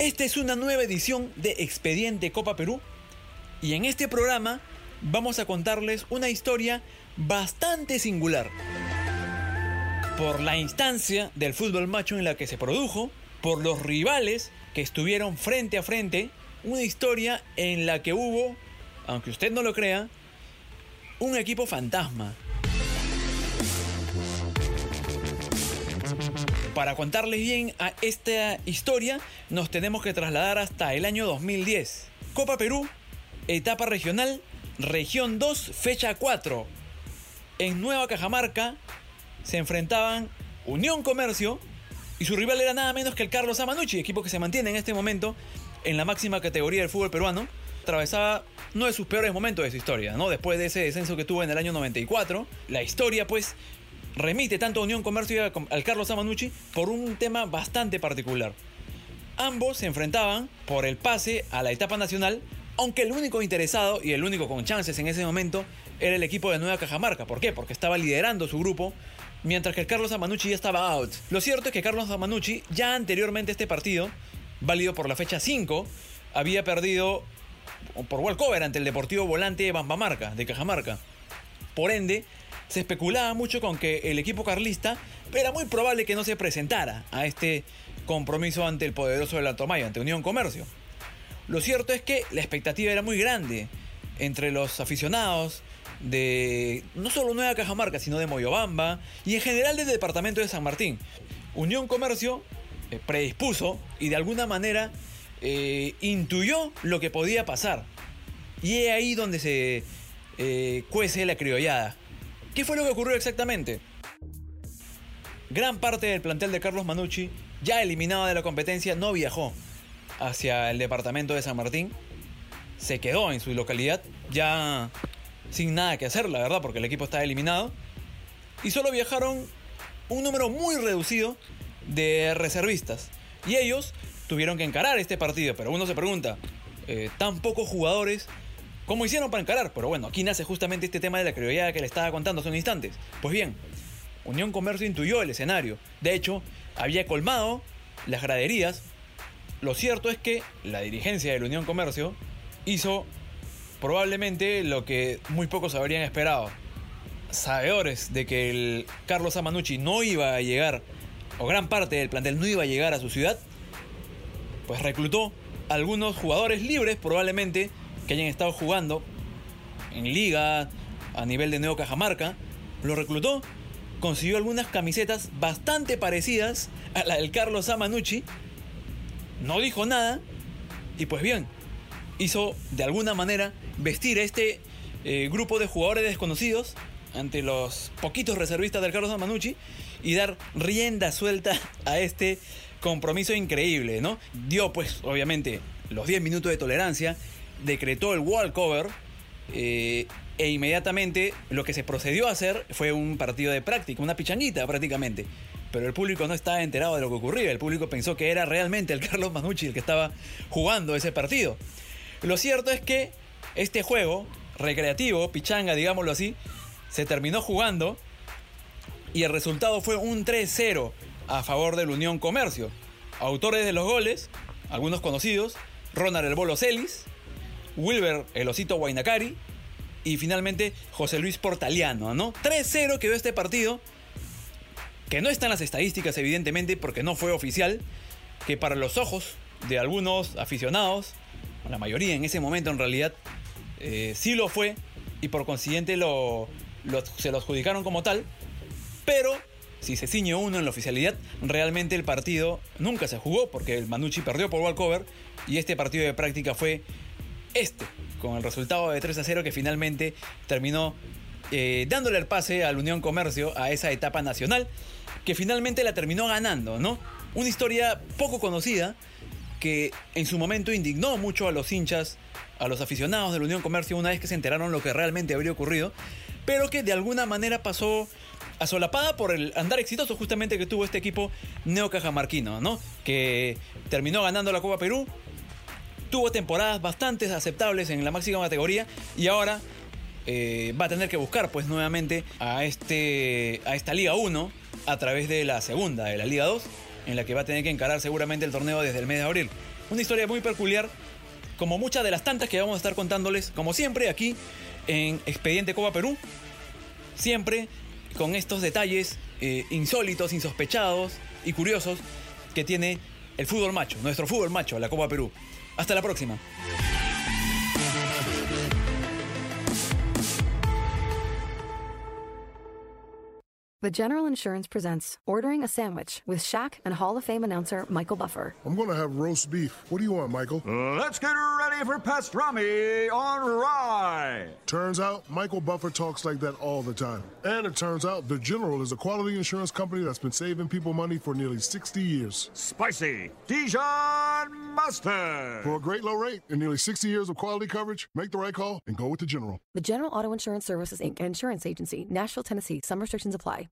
Esta es una nueva edición de Expediente Copa Perú y en este programa vamos a contarles una historia bastante singular. Por la instancia del fútbol macho en la que se produjo, por los rivales que estuvieron frente a frente, una historia en la que hubo, aunque usted no lo crea, un equipo fantasma. Para contarles bien a esta historia, nos tenemos que trasladar hasta el año 2010. Copa Perú, etapa regional, región 2, fecha 4. En Nueva Cajamarca se enfrentaban Unión Comercio y su rival era nada menos que el Carlos Amanucci, equipo que se mantiene en este momento en la máxima categoría del fútbol peruano. Atravesaba uno de sus peores momentos de su historia, ¿no? Después de ese descenso que tuvo en el año 94. La historia, pues, remite tanto a Unión Comercio y al Carlos Amanucci por un tema bastante particular. Ambos se enfrentaban por el pase a la etapa nacional, aunque el único interesado y el único con chances en ese momento era el equipo de Nueva Cajamarca. ¿Por qué? Porque estaba liderando su grupo, mientras que el Carlos Amanucci ya estaba out. Lo cierto es que Carlos Amanucci, ya anteriormente a este partido, válido por la fecha 5, había perdido por walkover ante el Deportivo Volante de Bambamarca, de Cajamarca. Por ende, se especulaba mucho con que el equipo carlista era muy probable que no se presentara a este compromiso ante el poderoso del Alto Mayo, ante Unión Comercio. Lo cierto es que la expectativa era muy grande entre los aficionados de no solo Nueva Cajamarca, sino de Moyobamba y en general del departamento de San Martín. Unión Comercio eh, predispuso y de alguna manera eh, intuyó lo que podía pasar. Y es ahí donde se eh, cuece la criollada. ¿Qué fue lo que ocurrió exactamente? Gran parte del plantel de Carlos Manucci, ya eliminado de la competencia, no viajó hacia el departamento de San Martín. Se quedó en su localidad, ya sin nada que hacer, la verdad, porque el equipo está eliminado. Y solo viajaron un número muy reducido de reservistas. Y ellos tuvieron que encarar este partido. Pero uno se pregunta, eh, tan pocos jugadores, ¿cómo hicieron para encarar? Pero bueno, aquí nace justamente este tema de la criollada que le estaba contando hace unos instantes. Pues bien, Unión Comercio intuyó el escenario. De hecho, había colmado las graderías. Lo cierto es que la dirigencia de la Unión Comercio hizo probablemente lo que muy pocos habrían esperado. Sabedores de que el Carlos Amanucci no iba a llegar, o gran parte del plantel no iba a llegar a su ciudad, pues reclutó algunos jugadores libres probablemente que hayan estado jugando en liga a nivel de Neo Cajamarca, lo reclutó, consiguió algunas camisetas bastante parecidas a la del Carlos Amanucci, no dijo nada y pues bien, hizo de alguna manera vestir a este eh, grupo de jugadores desconocidos ante los poquitos reservistas del Carlos Amanucci y dar rienda suelta a este compromiso increíble, ¿no? Dio pues obviamente los 10 minutos de tolerancia, decretó el wall cover eh, e inmediatamente lo que se procedió a hacer fue un partido de práctica, una pichanguita prácticamente. Pero el público no estaba enterado de lo que ocurría, el público pensó que era realmente el Carlos Manucci el que estaba jugando ese partido. Lo cierto es que este juego recreativo, pichanga, digámoslo así, se terminó jugando y el resultado fue un 3-0 a favor del Unión Comercio. Autores de los goles, algunos conocidos, Ronald El Bolo Celis, Wilber El Osito Guainacari y finalmente José Luis Portaliano, ¿no? 3-0 quedó este partido, que no está en las estadísticas evidentemente porque no fue oficial, que para los ojos de algunos aficionados la mayoría en ese momento en realidad, eh, sí lo fue y por consiguiente lo, se lo adjudicaron como tal, pero si se ciñe uno en la oficialidad, realmente el partido nunca se jugó porque el Manucci perdió por walkover y este partido de práctica fue este, con el resultado de 3 a 0 que finalmente terminó eh, dándole el pase al Unión Comercio a esa etapa nacional que finalmente la terminó ganando, ¿no? Una historia poco conocida que en su momento indignó mucho a los hinchas, a los aficionados de la Unión Comercio una vez que se enteraron lo que realmente habría ocurrido, pero que de alguna manera pasó asolapada por el andar exitoso justamente que tuvo este equipo neocajamarquino, ¿no? Que terminó ganando la Copa Perú, tuvo temporadas bastante aceptables en la máxima categoría y ahora eh, va a tener que buscar pues nuevamente a, este, a esta Liga 1 a través de la segunda, de la Liga 2 en la que va a tener que encarar seguramente el torneo desde el mes de abril. Una historia muy peculiar, como muchas de las tantas que vamos a estar contándoles, como siempre, aquí en Expediente Copa Perú. Siempre con estos detalles eh, insólitos, insospechados y curiosos que tiene el fútbol macho, nuestro fútbol macho, la Copa Perú. Hasta la próxima. The General Insurance presents Ordering a Sandwich with Shaq and Hall of Fame announcer Michael Buffer. I'm going to have roast beef. What do you want, Michael? Let's get ready for pastrami on rye. Turns out Michael Buffer talks like that all the time. And it turns out The General is a quality insurance company that's been saving people money for nearly 60 years. Spicy Dijon mustard. For a great low rate and nearly 60 years of quality coverage, make the right call and go with The General. The General Auto Insurance Services, Inc., insurance agency, Nashville, Tennessee. Some restrictions apply.